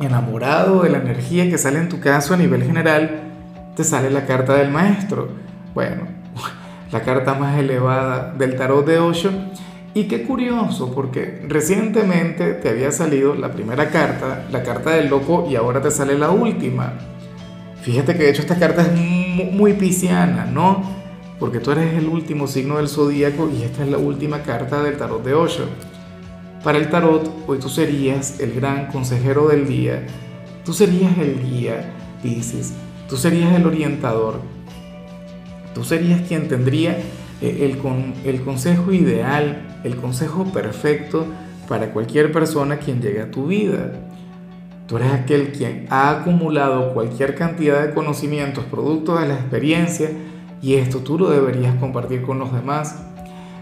enamorado de la energía que sale en tu caso a nivel general, te sale la carta del maestro. Bueno, la carta más elevada del tarot de Osho. Y qué curioso, porque recientemente te había salido la primera carta, la carta del loco, y ahora te sale la última. Fíjate que de hecho esta carta es muy pisciana, ¿no? Porque tú eres el último signo del zodíaco y esta es la última carta del tarot de Osho. Para el tarot, hoy tú serías el gran consejero del día, tú serías el guía, dices, tú serías el orientador, tú serías quien tendría eh, el, el consejo ideal, el consejo perfecto para cualquier persona quien llegue a tu vida. Tú eres aquel quien ha acumulado cualquier cantidad de conocimientos producto de la experiencia y esto tú lo deberías compartir con los demás.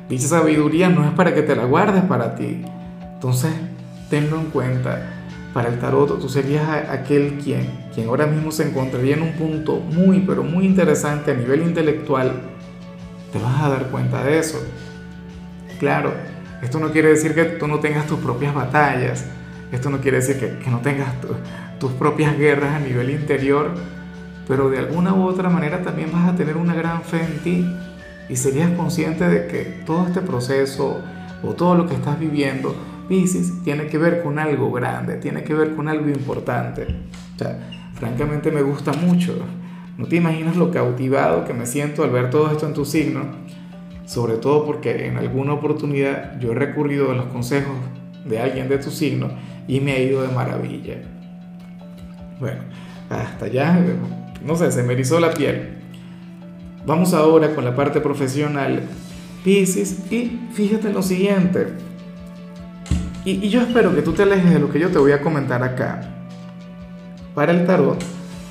Dicha sabiduría no es para que te la guardes para ti, entonces, tenlo en cuenta. Para el tarot, tú serías aquel quien, quien ahora mismo se encontraría en un punto muy, pero muy interesante a nivel intelectual. Te vas a dar cuenta de eso. Claro, esto no quiere decir que tú no tengas tus propias batallas. Esto no quiere decir que, que no tengas tus propias guerras a nivel interior. Pero de alguna u otra manera también vas a tener una gran fe en ti. Y serías consciente de que todo este proceso o todo lo que estás viviendo Pisces tiene que ver con algo grande, tiene que ver con algo importante. O sea, francamente me gusta mucho. No te imaginas lo cautivado que me siento al ver todo esto en tu signo, sobre todo porque en alguna oportunidad yo he recurrido a los consejos de alguien de tu signo y me ha ido de maravilla. Bueno, hasta ya, no sé, se me erizó la piel. Vamos ahora con la parte profesional, Pisces, y fíjate en lo siguiente y, yo espero que tú te alejes de lo que yo te voy a comentar acá. Para el tarot,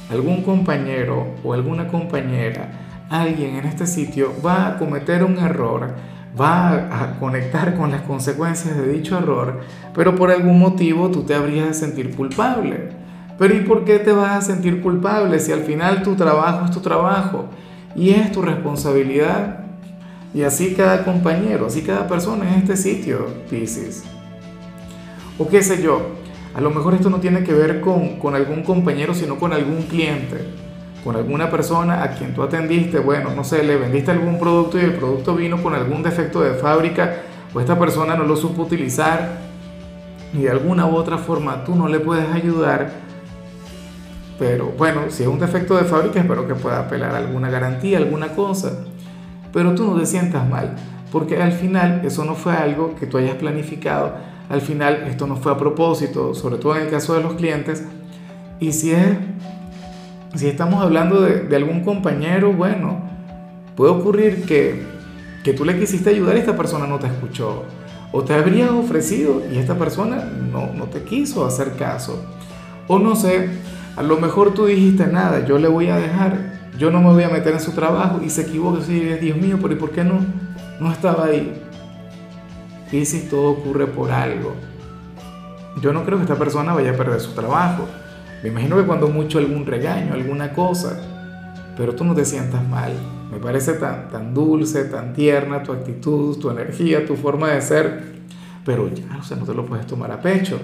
algún compañero o alguna compañera, alguien en este sitio va a cometer un error, va a conectar con las consecuencias de dicho error, pero por algún motivo tú te habrías de sentir culpable. Pero ¿y por qué te vas a sentir culpable si al final tu trabajo es tu trabajo y es tu responsabilidad? Y así cada compañero, así cada persona en este sitio, Pisces. O qué sé yo, a lo mejor esto no tiene que ver con, con algún compañero, sino con algún cliente, con alguna persona a quien tú atendiste, bueno, no sé, le vendiste algún producto y el producto vino con algún defecto de fábrica o esta persona no lo supo utilizar y de alguna u otra forma tú no le puedes ayudar. Pero bueno, si es un defecto de fábrica, espero que pueda apelar a alguna garantía, alguna cosa. Pero tú no te sientas mal, porque al final eso no fue algo que tú hayas planificado al final esto no fue a propósito, sobre todo en el caso de los clientes. Y si es, si estamos hablando de, algún compañero, bueno, puede ocurrir que, que tú le quisiste ayudar y esta persona no te escuchó. O te habría ofrecido y esta persona no, no te quiso hacer caso. O no sé, a lo mejor tú dijiste nada, yo le voy a dejar, yo no me voy a meter en su trabajo y se equivoca y dice, Dios mío, pero ¿y por qué no, no estaba ahí? Piscis todo ocurre por algo. Yo no creo que esta persona vaya a perder su trabajo. Me imagino que cuando mucho algún regaño, alguna cosa, pero tú no te sientas mal. Me parece tan, tan dulce, tan tierna tu actitud, tu energía, tu forma de ser, pero ya, o sea, no te lo puedes tomar a pecho.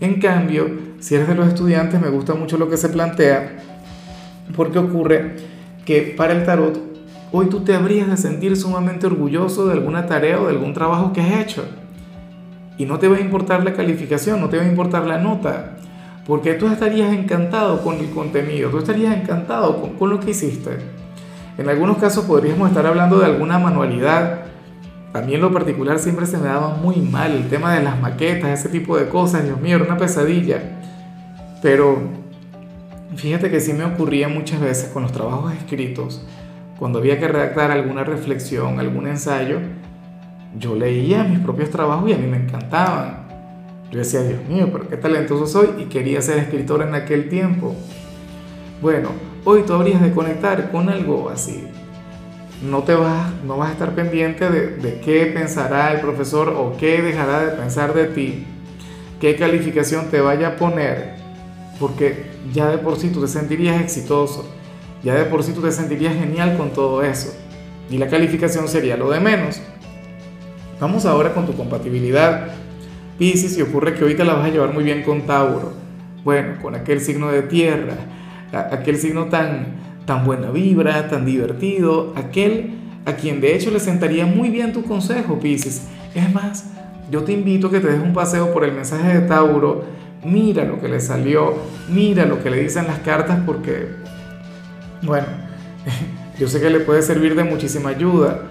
En cambio, si eres de los estudiantes, me gusta mucho lo que se plantea, porque ocurre que para el tarot hoy tú te habrías de sentir sumamente orgulloso de alguna tarea o de algún trabajo que has hecho. Y no te va a importar la calificación, no te va a importar la nota, porque tú estarías encantado con el contenido, tú estarías encantado con, lo que hiciste. En algunos casos podríamos estar hablando de alguna manualidad. A mí lo particular siempre se me daba muy mal el tema de las maquetas, ese tipo de cosas, Dios mío, era una pesadilla. Pero fíjate que sí me ocurría muchas veces con los trabajos escritos cuando había que redactar alguna reflexión, algún ensayo, yo leía mis propios trabajos y a mí me encantaban. Yo decía, Dios mío, pero qué talentoso soy y quería ser escritor en aquel tiempo. Bueno, hoy tú habrías de conectar con algo así. No te vas, no vas a estar pendiente de, de qué pensará el profesor o qué dejará de pensar de ti, qué calificación te vaya a poner, porque ya de por sí tú te sentirías exitoso, ya de por sí tú te sentirías genial con todo eso, y la calificación sería lo de menos. Vamos ahora con tu compatibilidad. Piscis, y ocurre que te la vas a llevar muy bien con Tauro. Bueno, con aquel signo de tierra, aquel signo tan, tan buena vibra, tan divertido, aquel a quien de hecho le sentaría muy bien tu consejo, Piscis. Es más, yo te invito a que te des un paseo por el mensaje de Tauro, mira lo que le salió, mira lo que le dicen las cartas porque, bueno, yo sé que le puede servir de muchísima ayuda.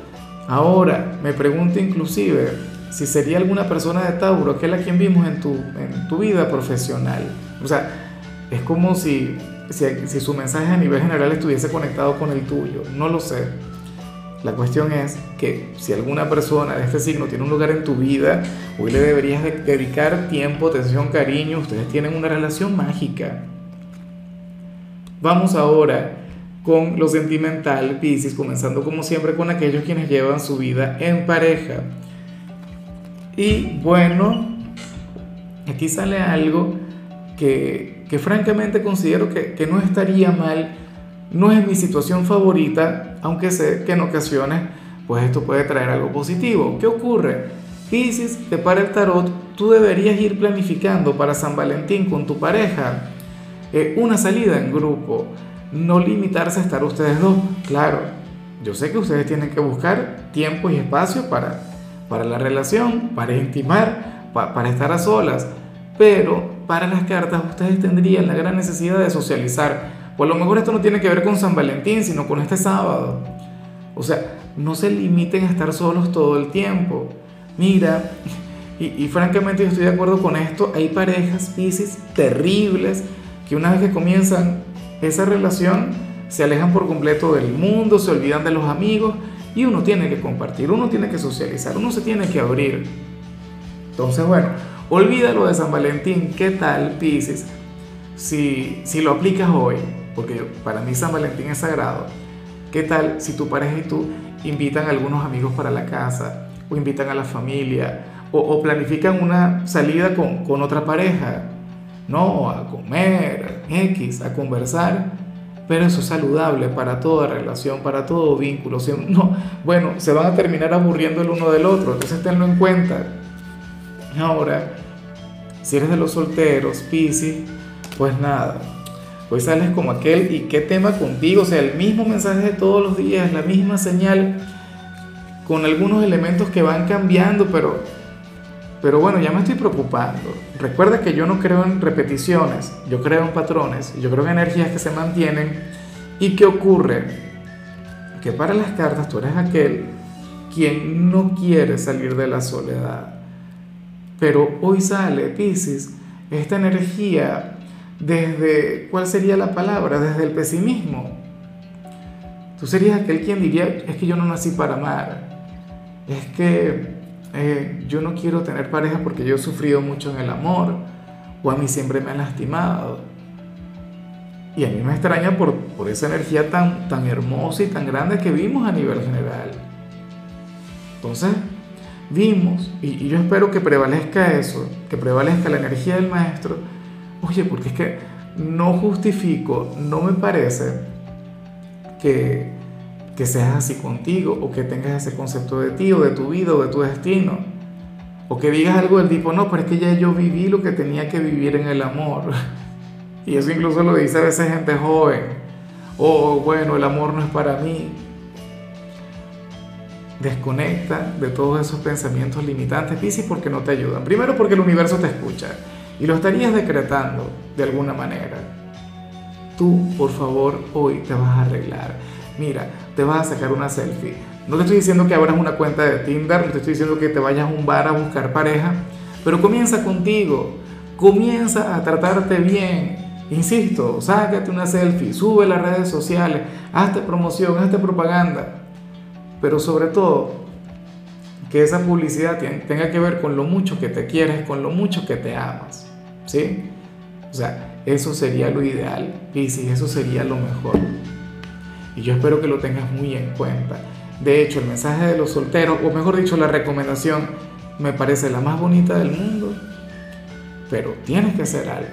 Ahora, me pregunto inclusive si sería alguna persona de Tauro, aquel a quien vimos en tu, en tu vida profesional. O sea, es como si, si, si su mensaje a nivel general estuviese conectado con el tuyo. No lo sé. La cuestión es que si alguna persona de este signo tiene un lugar en tu vida, hoy le deberías dedicar tiempo, atención, cariño. Ustedes tienen una relación mágica. Vamos ahora con lo sentimental, Pisces, comenzando como siempre con aquellos quienes llevan su vida en pareja. Y bueno, aquí sale algo que, que francamente considero que, que, no estaría mal, no es mi situación favorita, aunque sé que en ocasiones pues esto puede traer algo positivo. ¿Qué ocurre? Pisces, te para el tarot, tú deberías ir planificando para San Valentín con tu pareja eh, una salida en grupo no limitarse a estar ustedes dos. Claro, yo sé que ustedes tienen que buscar tiempo y espacio para, para la relación, para intimar, para estar a solas, pero para las cartas ustedes tendrían la gran necesidad de socializar. Por lo mejor esto no tiene que ver con San Valentín, sino con este sábado. O sea, no se limiten a estar solos todo el tiempo. Mira, y, y francamente yo estoy de acuerdo con esto, hay parejas, Pisces, terribles, que una vez que comienzan esa relación se alejan por completo del mundo, se olvidan de los amigos y uno tiene que compartir, uno tiene que socializar, uno se tiene que abrir. Entonces, bueno, olvídalo de San Valentín, ¿qué tal, Pisces? Si, si lo aplicas hoy, porque para mí San Valentín es sagrado, ¿qué tal si tu pareja y tú invitan a algunos amigos para la casa, o invitan a la familia, o, o planifican una salida con, con otra pareja? No a comer, X, a conversar, pero eso es saludable para toda relación, para todo vínculo. No, bueno, se van a terminar aburriendo el uno del otro, entonces tenlo en cuenta. Ahora, si eres de los solteros, Piscis, pues nada, pues sales como aquel y qué tema contigo, o sea, el mismo mensaje de todos los días, la misma señal, con algunos elementos que van cambiando, pero pero bueno, ya me estoy preocupando. Recuerda que yo no creo en repeticiones, yo creo en patrones, yo creo en energías que se mantienen. ¿Y qué ocurre? Que para las cartas tú eres aquel quien no quiere salir de la soledad. Pero hoy sale, Pisces, esta energía desde, ¿cuál sería la palabra? Desde el pesimismo. Tú serías aquel quien diría, es que yo no nací para amar. Es que eh, yo no quiero tener pareja porque yo he sufrido mucho en el amor o a mí siempre me han lastimado. Y a mí me extraña por, por esa energía tan, tan hermosa y tan grande que vimos a nivel general. Entonces, vimos, y, y yo espero que prevalezca eso, que prevalezca la energía del maestro. Oye, porque es que no justifico, no me parece que, que seas así contigo o que tengas ese concepto de ti o de tu vida o de tu destino. O que digas algo del tipo, no, pero es que ya yo viví lo que tenía que vivir en el amor. Y eso incluso lo dice a veces gente joven. O bueno, el amor no es para mí. Desconecta de todos esos pensamientos limitantes, Piscis, porque no te ayudan. Primero porque el universo te escucha y lo estarías decretando de alguna manera. Tú, por favor, hoy te vas a arreglar mira, te vas a sacar una selfie. No te estoy diciendo que abras una cuenta de Tinder, no te estoy diciendo que te vayas a un bar a buscar pareja, pero comienza contigo, comienza a tratarte bien. Insisto, sácate una selfie, sube las redes sociales, hazte promoción, hazte propaganda, pero sobre todo, que esa publicidad tenga que ver con lo mucho que te quieres, con lo mucho que te amas, ¿sí? O sea, eso sería lo ideal, y si eso sería lo mejor. Y yo espero que lo tengas muy en cuenta. De hecho, el mensaje de los solteros, o mejor dicho, la recomendación, me parece la más bonita del mundo, pero tienes que hacer algo.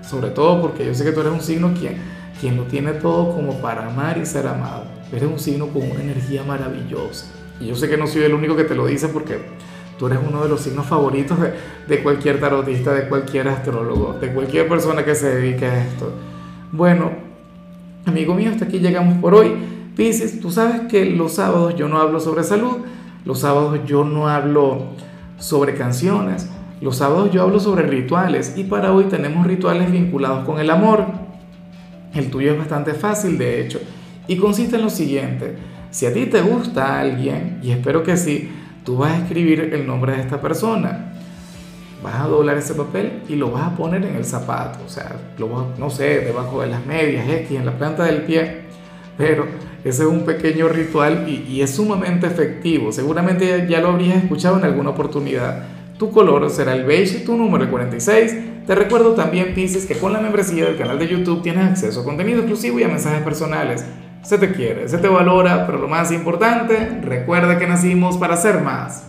Sobre todo porque yo sé que tú eres un signo quien, quien lo tiene todo como para amar y ser amado. Eres un signo con una energía maravillosa. Y yo sé que no soy el único que te lo dice porque tú eres uno de los signos favoritos de, de cualquier tarotista, de cualquier astrólogo, de cualquier persona que se dedique a esto. Bueno, amigo mío, hasta aquí llegamos por hoy. Pisces, tú sabes que los sábados yo no hablo sobre salud, los sábados yo no hablo sobre canciones, los sábados yo hablo sobre rituales y para hoy tenemos rituales vinculados con el amor. El tuyo es bastante fácil, de hecho, y consiste en lo siguiente. Si a ti te gusta alguien, y espero que sí, tú vas a escribir el nombre de esta persona. Vas a doblar ese papel y lo vas a poner en el zapato, o sea, lo no sé, debajo de las medias, X, en la planta del pie. Pero ese es un pequeño ritual y, es sumamente efectivo. Seguramente ya, lo habrías escuchado en alguna oportunidad. Tu color será el beige y tu número el 46. Te recuerdo también, Pisces, que con la membresía del canal de YouTube tienes acceso a contenido exclusivo y a mensajes personales. Se te quiere, se te valora, pero lo más importante, recuerda que nacimos para ser más.